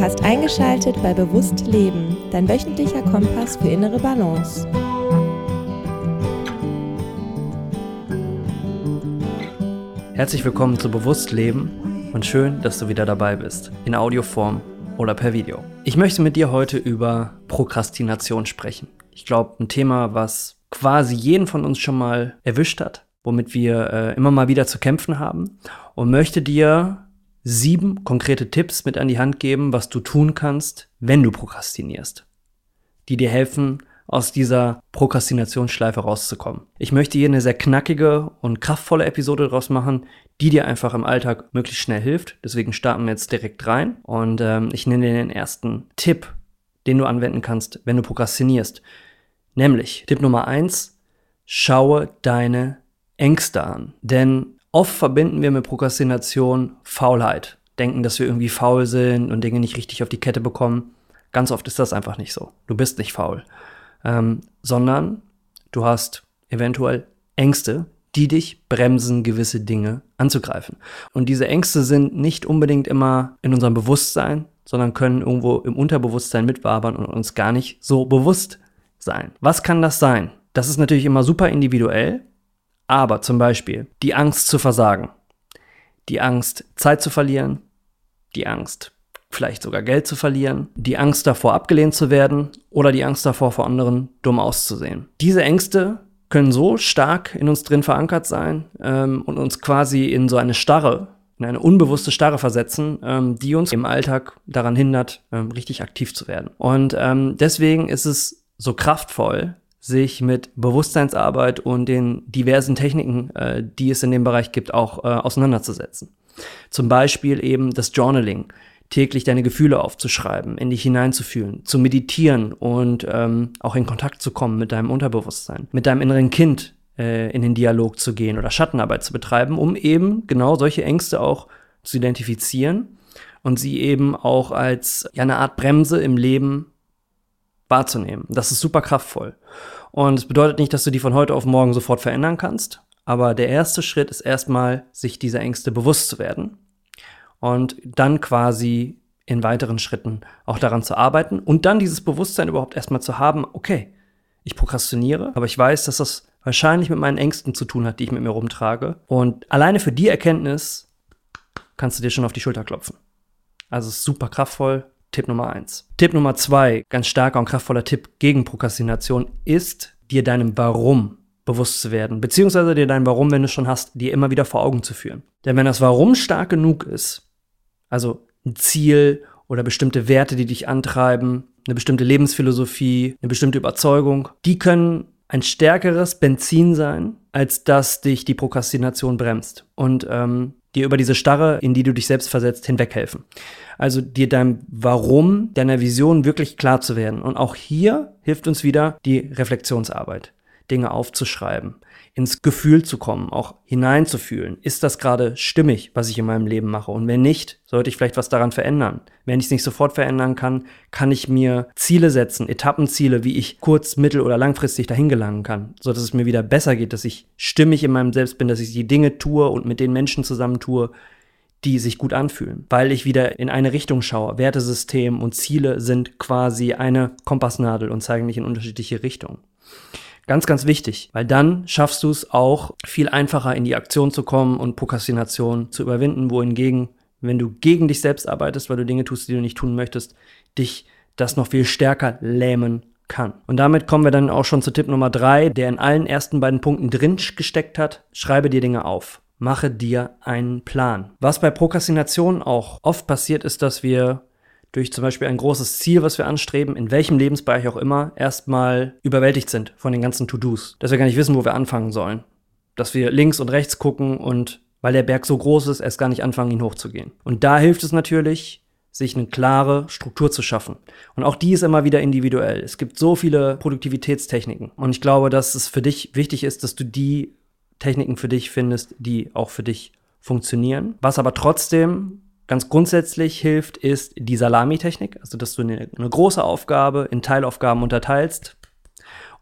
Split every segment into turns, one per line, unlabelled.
Du hast eingeschaltet bei Bewusst Leben, dein wöchentlicher Kompass für innere Balance.
Herzlich willkommen zu Bewusst Leben und schön, dass du wieder dabei bist, in Audioform oder per Video. Ich möchte mit dir heute über Prokrastination sprechen. Ich glaube, ein Thema, was quasi jeden von uns schon mal erwischt hat, womit wir äh, immer mal wieder zu kämpfen haben und möchte dir sieben konkrete Tipps mit an die Hand geben, was du tun kannst, wenn du prokrastinierst, die dir helfen, aus dieser Prokrastinationsschleife rauszukommen. Ich möchte hier eine sehr knackige und kraftvolle Episode draus machen, die dir einfach im Alltag möglichst schnell hilft. Deswegen starten wir jetzt direkt rein und ähm, ich nenne dir den ersten Tipp, den du anwenden kannst, wenn du prokrastinierst. Nämlich Tipp Nummer eins: Schaue deine Ängste an. Denn Oft verbinden wir mit Prokrastination Faulheit, denken, dass wir irgendwie faul sind und Dinge nicht richtig auf die Kette bekommen. Ganz oft ist das einfach nicht so. Du bist nicht faul, ähm, sondern du hast eventuell Ängste, die dich bremsen, gewisse Dinge anzugreifen. Und diese Ängste sind nicht unbedingt immer in unserem Bewusstsein, sondern können irgendwo im Unterbewusstsein mitwabern und uns gar nicht so bewusst sein. Was kann das sein? Das ist natürlich immer super individuell aber zum Beispiel die Angst zu versagen, die Angst, Zeit zu verlieren, die Angst, vielleicht sogar Geld zu verlieren, die Angst davor, abgelehnt zu werden oder die Angst davor, vor anderen dumm auszusehen. Diese Ängste können so stark in uns drin verankert sein ähm, und uns quasi in so eine Starre, in eine unbewusste Starre versetzen, ähm, die uns im Alltag daran hindert, ähm, richtig aktiv zu werden. Und ähm, deswegen ist es so kraftvoll, sich mit Bewusstseinsarbeit und den diversen Techniken, äh, die es in dem Bereich gibt, auch äh, auseinanderzusetzen. Zum Beispiel eben das Journaling, täglich deine Gefühle aufzuschreiben, in dich hineinzufühlen, zu meditieren und ähm, auch in Kontakt zu kommen mit deinem Unterbewusstsein, mit deinem inneren Kind äh, in den Dialog zu gehen oder Schattenarbeit zu betreiben, um eben genau solche Ängste auch zu identifizieren und sie eben auch als ja, eine Art Bremse im Leben wahrzunehmen. Das ist super kraftvoll. Und es bedeutet nicht, dass du die von heute auf morgen sofort verändern kannst, aber der erste Schritt ist erstmal, sich dieser Ängste bewusst zu werden und dann quasi in weiteren Schritten auch daran zu arbeiten und dann dieses Bewusstsein überhaupt erstmal zu haben, okay, ich prokrastiniere, aber ich weiß, dass das wahrscheinlich mit meinen Ängsten zu tun hat, die ich mit mir rumtrage. Und alleine für die Erkenntnis kannst du dir schon auf die Schulter klopfen. Also es ist super kraftvoll, Tipp Nummer eins. Tipp Nummer zwei, ganz starker und kraftvoller Tipp gegen Prokrastination, ist, dir deinem Warum bewusst zu werden, beziehungsweise dir dein Warum, wenn du es schon hast, dir immer wieder vor Augen zu führen. Denn wenn das Warum stark genug ist, also ein Ziel oder bestimmte Werte, die dich antreiben, eine bestimmte Lebensphilosophie, eine bestimmte Überzeugung, die können ein stärkeres Benzin sein, als dass dich die Prokrastination bremst. Und ähm, dir über diese Starre, in die du dich selbst versetzt, hinweghelfen. Also dir deinem Warum, deiner Vision wirklich klar zu werden. Und auch hier hilft uns wieder die Reflexionsarbeit. Dinge aufzuschreiben, ins Gefühl zu kommen, auch hineinzufühlen. Ist das gerade stimmig, was ich in meinem Leben mache? Und wenn nicht, sollte ich vielleicht was daran verändern. Wenn ich es nicht sofort verändern kann, kann ich mir Ziele setzen, Etappenziele, wie ich kurz-, mittel- oder langfristig dahin gelangen kann, sodass es mir wieder besser geht, dass ich stimmig in meinem Selbst bin, dass ich die Dinge tue und mit den Menschen zusammen tue, die sich gut anfühlen, weil ich wieder in eine Richtung schaue. Wertesystem und Ziele sind quasi eine Kompassnadel und zeigen mich in unterschiedliche Richtungen. Ganz, ganz wichtig, weil dann schaffst du es auch viel einfacher in die Aktion zu kommen und Prokrastination zu überwinden, wohingegen, wenn du gegen dich selbst arbeitest, weil du Dinge tust, die du nicht tun möchtest, dich das noch viel stärker lähmen kann. Und damit kommen wir dann auch schon zu Tipp Nummer drei, der in allen ersten beiden Punkten drin gesteckt hat. Schreibe dir Dinge auf. Mache dir einen Plan. Was bei Prokrastination auch oft passiert, ist, dass wir durch zum Beispiel ein großes Ziel, was wir anstreben, in welchem Lebensbereich auch immer, erstmal überwältigt sind von den ganzen To-Dos. Dass wir gar nicht wissen, wo wir anfangen sollen. Dass wir links und rechts gucken und weil der Berg so groß ist, erst gar nicht anfangen, ihn hochzugehen. Und da hilft es natürlich, sich eine klare Struktur zu schaffen. Und auch die ist immer wieder individuell. Es gibt so viele Produktivitätstechniken. Und ich glaube, dass es für dich wichtig ist, dass du die Techniken für dich findest, die auch für dich funktionieren. Was aber trotzdem ganz grundsätzlich hilft, ist die Salami-Technik, also dass du eine, eine, große Aufgabe in Teilaufgaben unterteilst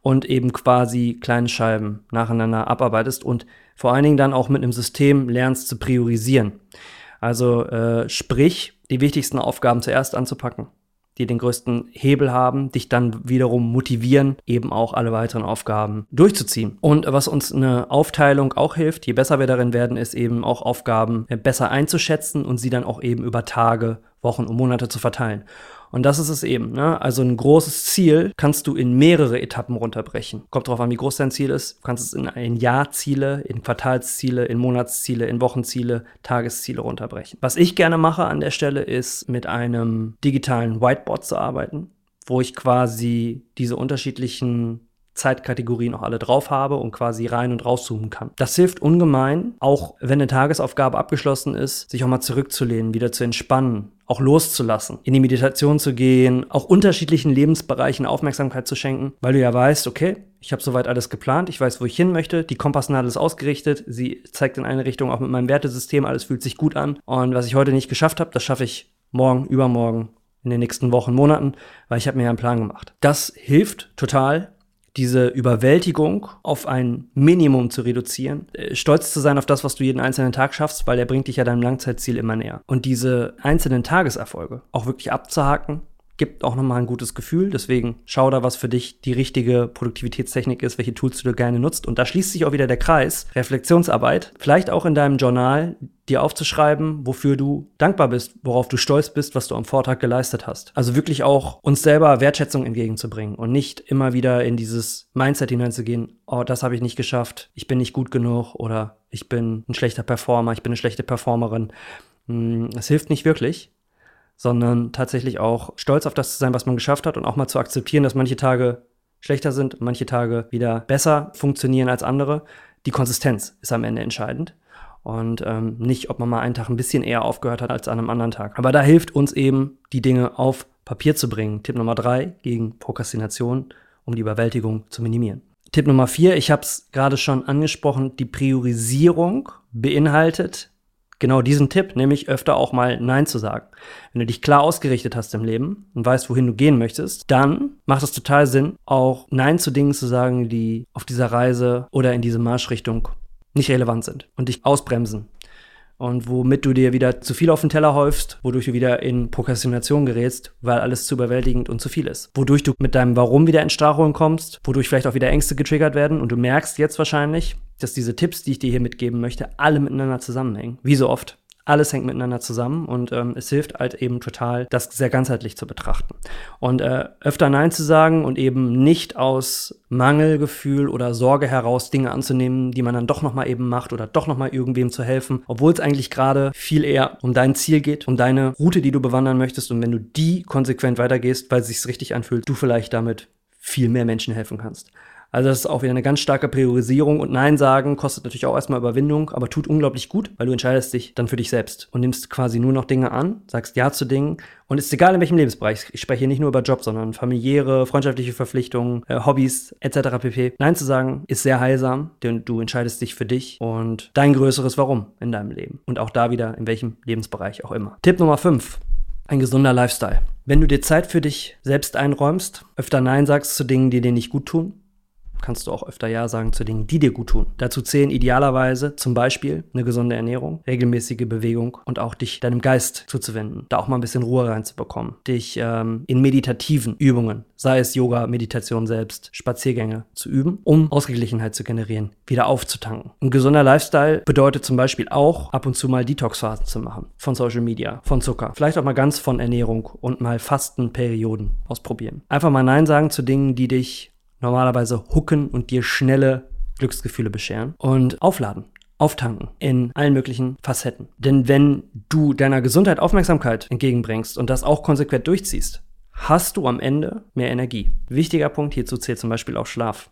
und eben quasi kleine Scheiben nacheinander abarbeitest und vor allen Dingen dann auch mit einem System lernst zu priorisieren. Also äh, sprich, die wichtigsten Aufgaben zuerst anzupacken die den größten Hebel haben, dich dann wiederum motivieren, eben auch alle weiteren Aufgaben durchzuziehen. Und was uns eine Aufteilung auch hilft, je besser wir darin werden, ist eben auch Aufgaben besser einzuschätzen und sie dann auch eben über Tage, Wochen und Monate zu verteilen. Und das ist es eben. Ne? Also ein großes Ziel kannst du in mehrere Etappen runterbrechen. Kommt darauf an, wie groß dein Ziel ist. Du kannst es in, in Jahrziele, in Quartalsziele, in Monatsziele, in Wochenziele, Tagesziele runterbrechen. Was ich gerne mache an der Stelle ist, mit einem digitalen Whiteboard zu arbeiten, wo ich quasi diese unterschiedlichen Zeitkategorien auch alle drauf habe und quasi rein und rauszoomen kann. Das hilft ungemein, auch wenn eine Tagesaufgabe abgeschlossen ist, sich auch mal zurückzulehnen, wieder zu entspannen, auch loszulassen, in die Meditation zu gehen, auch unterschiedlichen Lebensbereichen Aufmerksamkeit zu schenken, weil du ja weißt, okay, ich habe soweit alles geplant, ich weiß, wo ich hin möchte, die Kompassnadel ist ausgerichtet, sie zeigt in eine Richtung, auch mit meinem Wertesystem, alles fühlt sich gut an und was ich heute nicht geschafft habe, das schaffe ich morgen, übermorgen, in den nächsten Wochen, Monaten, weil ich habe mir einen Plan gemacht. Das hilft total, diese Überwältigung auf ein Minimum zu reduzieren, äh, stolz zu sein auf das, was du jeden einzelnen Tag schaffst, weil der bringt dich ja deinem Langzeitziel immer näher. Und diese einzelnen Tageserfolge auch wirklich abzuhaken, gibt auch nochmal ein gutes Gefühl. Deswegen schau da, was für dich die richtige Produktivitätstechnik ist, welche Tools du gerne nutzt. Und da schließt sich auch wieder der Kreis. Reflexionsarbeit. Vielleicht auch in deinem Journal dir aufzuschreiben, wofür du dankbar bist, worauf du stolz bist, was du am Vortag geleistet hast. Also wirklich auch uns selber Wertschätzung entgegenzubringen und nicht immer wieder in dieses Mindset hineinzugehen, oh, das habe ich nicht geschafft, ich bin nicht gut genug oder ich bin ein schlechter Performer, ich bin eine schlechte Performerin. Hm, es hilft nicht wirklich, sondern tatsächlich auch stolz auf das zu sein, was man geschafft hat und auch mal zu akzeptieren, dass manche Tage schlechter sind manche Tage wieder besser funktionieren als andere. Die Konsistenz ist am Ende entscheidend und ähm, nicht, ob man mal einen Tag ein bisschen eher aufgehört hat als an einem anderen Tag. Aber da hilft uns eben, die Dinge auf Papier zu bringen. Tipp Nummer drei gegen Prokrastination, um die Überwältigung zu minimieren. Tipp Nummer vier, ich habe es gerade schon angesprochen, die Priorisierung beinhaltet genau diesen Tipp, nämlich öfter auch mal Nein zu sagen. Wenn du dich klar ausgerichtet hast im Leben und weißt, wohin du gehen möchtest, dann macht es total Sinn, auch Nein zu Dingen zu sagen, die auf dieser Reise oder in diese Marschrichtung nicht relevant sind und dich ausbremsen. Und womit du dir wieder zu viel auf den Teller häufst, wodurch du wieder in Prokrastination gerätst, weil alles zu überwältigend und zu viel ist. Wodurch du mit deinem Warum wieder in Strafholen kommst, wodurch vielleicht auch wieder Ängste getriggert werden und du merkst jetzt wahrscheinlich, dass diese Tipps, die ich dir hier mitgeben möchte, alle miteinander zusammenhängen. Wie so oft. Alles hängt miteinander zusammen und ähm, es hilft halt eben total, das sehr ganzheitlich zu betrachten. Und äh, öfter Nein zu sagen und eben nicht aus Mangelgefühl oder Sorge heraus Dinge anzunehmen, die man dann doch nochmal eben macht oder doch nochmal irgendwem zu helfen, obwohl es eigentlich gerade viel eher um dein Ziel geht, um deine Route, die du bewandern möchtest und wenn du die konsequent weitergehst, weil es sich richtig anfühlt, du vielleicht damit viel mehr Menschen helfen kannst. Also das ist auch wieder eine ganz starke Priorisierung und Nein sagen kostet natürlich auch erstmal Überwindung, aber tut unglaublich gut, weil du entscheidest dich dann für dich selbst und nimmst quasi nur noch Dinge an, sagst Ja zu Dingen und ist egal in welchem Lebensbereich. Ich spreche hier nicht nur über Job, sondern familiäre, freundschaftliche Verpflichtungen, äh, Hobbys etc. pp. Nein zu sagen ist sehr heilsam, denn du entscheidest dich für dich und dein größeres Warum in deinem Leben und auch da wieder in welchem Lebensbereich auch immer. Tipp Nummer 5. Ein gesunder Lifestyle. Wenn du dir Zeit für dich selbst einräumst, öfter Nein sagst zu Dingen, die dir nicht gut tun, kannst du auch öfter Ja sagen zu Dingen, die dir gut tun. Dazu zählen idealerweise zum Beispiel eine gesunde Ernährung, regelmäßige Bewegung und auch dich deinem Geist zuzuwenden, da auch mal ein bisschen Ruhe reinzubekommen, dich ähm, in meditativen Übungen, sei es Yoga, Meditation selbst, Spaziergänge zu üben, um Ausgeglichenheit zu generieren, wieder aufzutanken. Ein gesunder Lifestyle bedeutet zum Beispiel auch ab und zu mal Detox-Phasen zu machen von Social Media, von Zucker, vielleicht auch mal ganz von Ernährung und mal Fastenperioden ausprobieren. Einfach mal Nein sagen zu Dingen, die dich normalerweise hooken und dir schnelle Glücksgefühle bescheren und aufladen auftanken in allen möglichen Facetten. Denn wenn du deiner Gesundheit Aufmerksamkeit entgegenbringst und das auch konsequent durchziehst, hast du am Ende mehr Energie. Wichtiger Punkt hierzu zählt zum Beispiel auch Schlaf.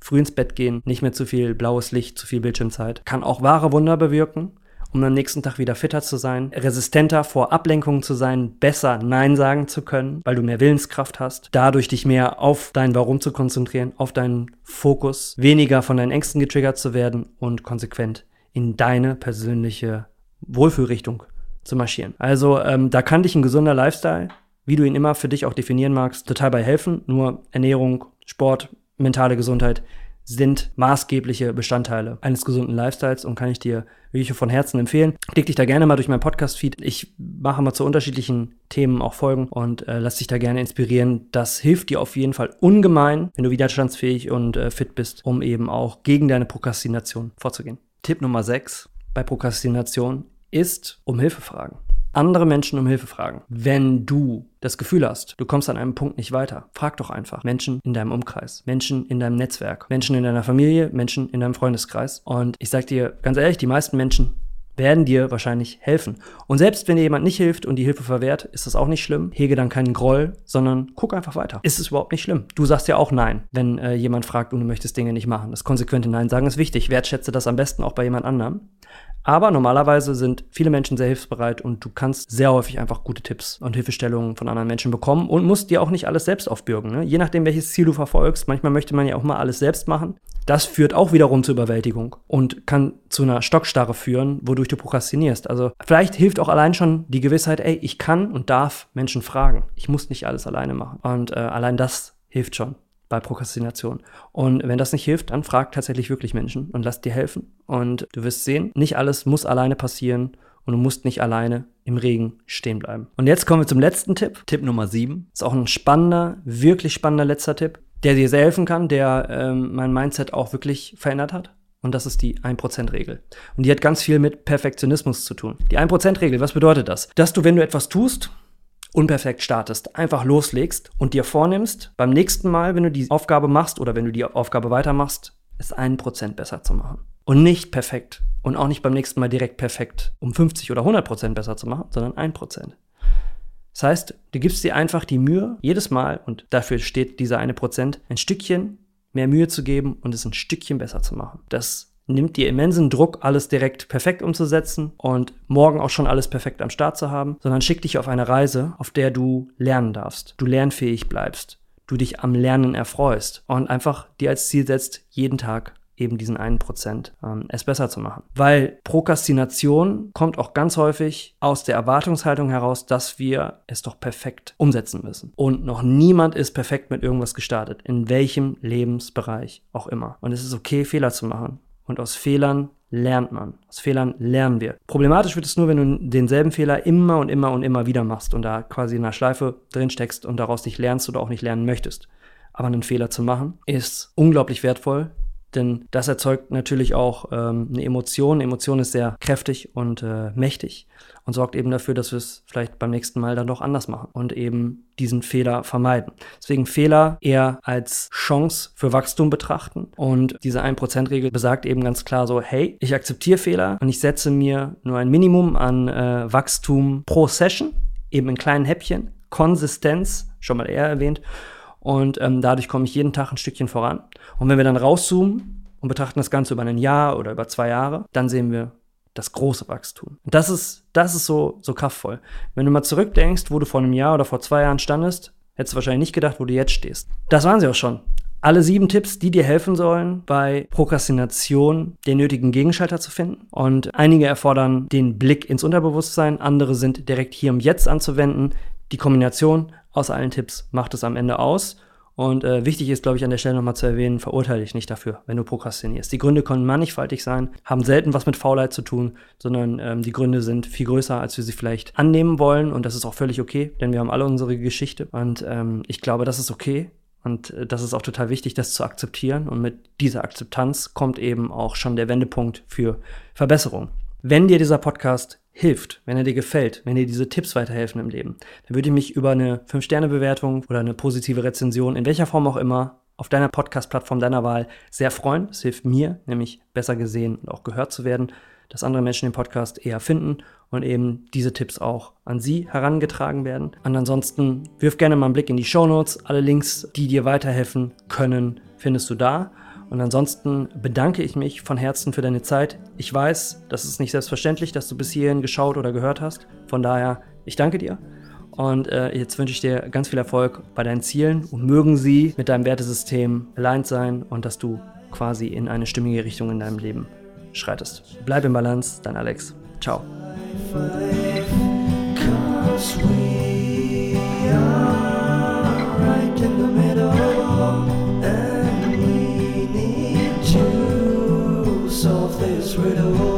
Früh ins Bett gehen, nicht mehr zu viel blaues Licht, zu viel Bildschirmzeit, kann auch wahre Wunder bewirken um am nächsten Tag wieder fitter zu sein, resistenter vor Ablenkungen zu sein, besser Nein sagen zu können, weil du mehr Willenskraft hast, dadurch dich mehr auf dein Warum zu konzentrieren, auf deinen Fokus, weniger von deinen Ängsten getriggert zu werden und konsequent in deine persönliche Wohlfühlrichtung zu marschieren. Also ähm, da kann dich ein gesunder Lifestyle, wie du ihn immer für dich auch definieren magst, total bei helfen. Nur Ernährung, Sport, mentale Gesundheit sind maßgebliche Bestandteile eines gesunden Lifestyles und kann ich dir wirklich von Herzen empfehlen. Klick dich da gerne mal durch meinen Podcast-Feed. Ich mache mal zu unterschiedlichen Themen auch Folgen und äh, lass dich da gerne inspirieren. Das hilft dir auf jeden Fall ungemein, wenn du widerstandsfähig und äh, fit bist, um eben auch gegen deine Prokrastination vorzugehen. Tipp Nummer 6 bei Prokrastination ist um Hilfe fragen andere Menschen um Hilfe fragen. Wenn du das Gefühl hast, du kommst an einem Punkt nicht weiter, frag doch einfach Menschen in deinem Umkreis, Menschen in deinem Netzwerk, Menschen in deiner Familie, Menschen in deinem Freundeskreis. Und ich sag dir ganz ehrlich, die meisten Menschen werden dir wahrscheinlich helfen. Und selbst wenn dir jemand nicht hilft und die Hilfe verwehrt, ist das auch nicht schlimm. Hege dann keinen Groll, sondern guck einfach weiter. Ist es überhaupt nicht schlimm. Du sagst ja auch Nein, wenn äh, jemand fragt und du möchtest Dinge nicht machen. Das konsequente Nein sagen ist wichtig. Wertschätze das am besten auch bei jemand anderem. Aber normalerweise sind viele Menschen sehr hilfsbereit und du kannst sehr häufig einfach gute Tipps und Hilfestellungen von anderen Menschen bekommen und musst dir auch nicht alles selbst aufbürgen. Ne? Je nachdem, welches Ziel du verfolgst. Manchmal möchte man ja auch mal alles selbst machen. Das führt auch wiederum zur Überwältigung und kann zu einer Stockstarre führen, wodurch du prokrastinierst. Also vielleicht hilft auch allein schon die Gewissheit, ey, ich kann und darf Menschen fragen. Ich muss nicht alles alleine machen. Und äh, allein das hilft schon bei Prokrastination. Und wenn das nicht hilft, dann frag tatsächlich wirklich Menschen und lass dir helfen. Und du wirst sehen, nicht alles muss alleine passieren und du musst nicht alleine im Regen stehen bleiben. Und jetzt kommen wir zum letzten Tipp. Tipp Nummer 7. Ist auch ein spannender, wirklich spannender letzter Tipp, der dir sehr helfen kann, der ähm, mein Mindset auch wirklich verändert hat. Und das ist die 1%-Regel. Und die hat ganz viel mit Perfektionismus zu tun. Die 1%-Regel, was bedeutet das? Dass du, wenn du etwas tust, unperfekt startest, einfach loslegst und dir vornimmst, beim nächsten Mal, wenn du die Aufgabe machst oder wenn du die Aufgabe weitermachst, es einen Prozent besser zu machen. Und nicht perfekt. Und auch nicht beim nächsten Mal direkt perfekt, um 50 oder 100 Prozent besser zu machen, sondern ein Prozent. Das heißt, du gibst dir einfach die Mühe, jedes Mal, und dafür steht dieser eine Prozent, ein Stückchen mehr Mühe zu geben und es ein Stückchen besser zu machen. Das nimmt dir immensen Druck, alles direkt perfekt umzusetzen und morgen auch schon alles perfekt am Start zu haben, sondern schick dich auf eine Reise, auf der du lernen darfst, du lernfähig bleibst, du dich am Lernen erfreust und einfach dir als Ziel setzt, jeden Tag eben diesen einen Prozent ähm, es besser zu machen. Weil Prokrastination kommt auch ganz häufig aus der Erwartungshaltung heraus, dass wir es doch perfekt umsetzen müssen. Und noch niemand ist perfekt mit irgendwas gestartet, in welchem Lebensbereich auch immer. Und es ist okay, Fehler zu machen. Und aus Fehlern lernt man. Aus Fehlern lernen wir. Problematisch wird es nur, wenn du denselben Fehler immer und immer und immer wieder machst und da quasi in einer Schleife drin steckst und daraus nicht lernst oder auch nicht lernen möchtest. Aber einen Fehler zu machen ist unglaublich wertvoll, denn das erzeugt natürlich auch ähm, eine Emotion. Eine Emotion ist sehr kräftig und äh, mächtig und sorgt eben dafür, dass wir es vielleicht beim nächsten Mal dann doch anders machen und eben diesen Fehler vermeiden. Deswegen Fehler eher als Chance für Wachstum betrachten. Und diese 1%-Regel besagt eben ganz klar so, hey, ich akzeptiere Fehler und ich setze mir nur ein Minimum an äh, Wachstum pro Session, eben in kleinen Häppchen, Konsistenz, schon mal eher erwähnt und ähm, dadurch komme ich jeden Tag ein Stückchen voran. Und wenn wir dann rauszoomen und betrachten das Ganze über ein Jahr oder über zwei Jahre, dann sehen wir das große Wachstum. Das ist, das ist so, so kraftvoll. Wenn du mal zurückdenkst, wo du vor einem Jahr oder vor zwei Jahren standest, hättest du wahrscheinlich nicht gedacht, wo du jetzt stehst. Das waren sie auch schon. Alle sieben Tipps, die dir helfen sollen, bei Prokrastination den nötigen Gegenschalter zu finden. Und einige erfordern den Blick ins Unterbewusstsein, andere sind direkt hier und jetzt anzuwenden. Die Kombination aus allen Tipps macht es am Ende aus. Und äh, wichtig ist, glaube ich, an der Stelle nochmal zu erwähnen, verurteile dich nicht dafür, wenn du prokrastinierst. Die Gründe können mannigfaltig sein, haben selten was mit Faulheit zu tun, sondern ähm, die Gründe sind viel größer, als wir sie vielleicht annehmen wollen. Und das ist auch völlig okay, denn wir haben alle unsere Geschichte. Und ähm, ich glaube, das ist okay. Und äh, das ist auch total wichtig, das zu akzeptieren. Und mit dieser Akzeptanz kommt eben auch schon der Wendepunkt für Verbesserung. Wenn dir dieser Podcast hilft, wenn er dir gefällt, wenn dir diese Tipps weiterhelfen im Leben, dann würde ich mich über eine 5-Sterne-Bewertung oder eine positive Rezension, in welcher Form auch immer, auf deiner Podcast-Plattform deiner Wahl sehr freuen. Es hilft mir, nämlich besser gesehen und auch gehört zu werden, dass andere Menschen den Podcast eher finden und eben diese Tipps auch an sie herangetragen werden. Und ansonsten wirf gerne mal einen Blick in die Show Notes. Alle Links, die dir weiterhelfen können, findest du da. Und ansonsten bedanke ich mich von Herzen für deine Zeit. Ich weiß, das ist nicht selbstverständlich, dass du bis hierhin geschaut oder gehört hast. Von daher, ich danke dir. Und äh, jetzt wünsche ich dir ganz viel Erfolg bei deinen Zielen und mögen sie mit deinem Wertesystem aligned sein und dass du quasi in eine stimmige Richtung in deinem Leben schreitest. Bleib im Balance, dein Alex. Ciao. word alone.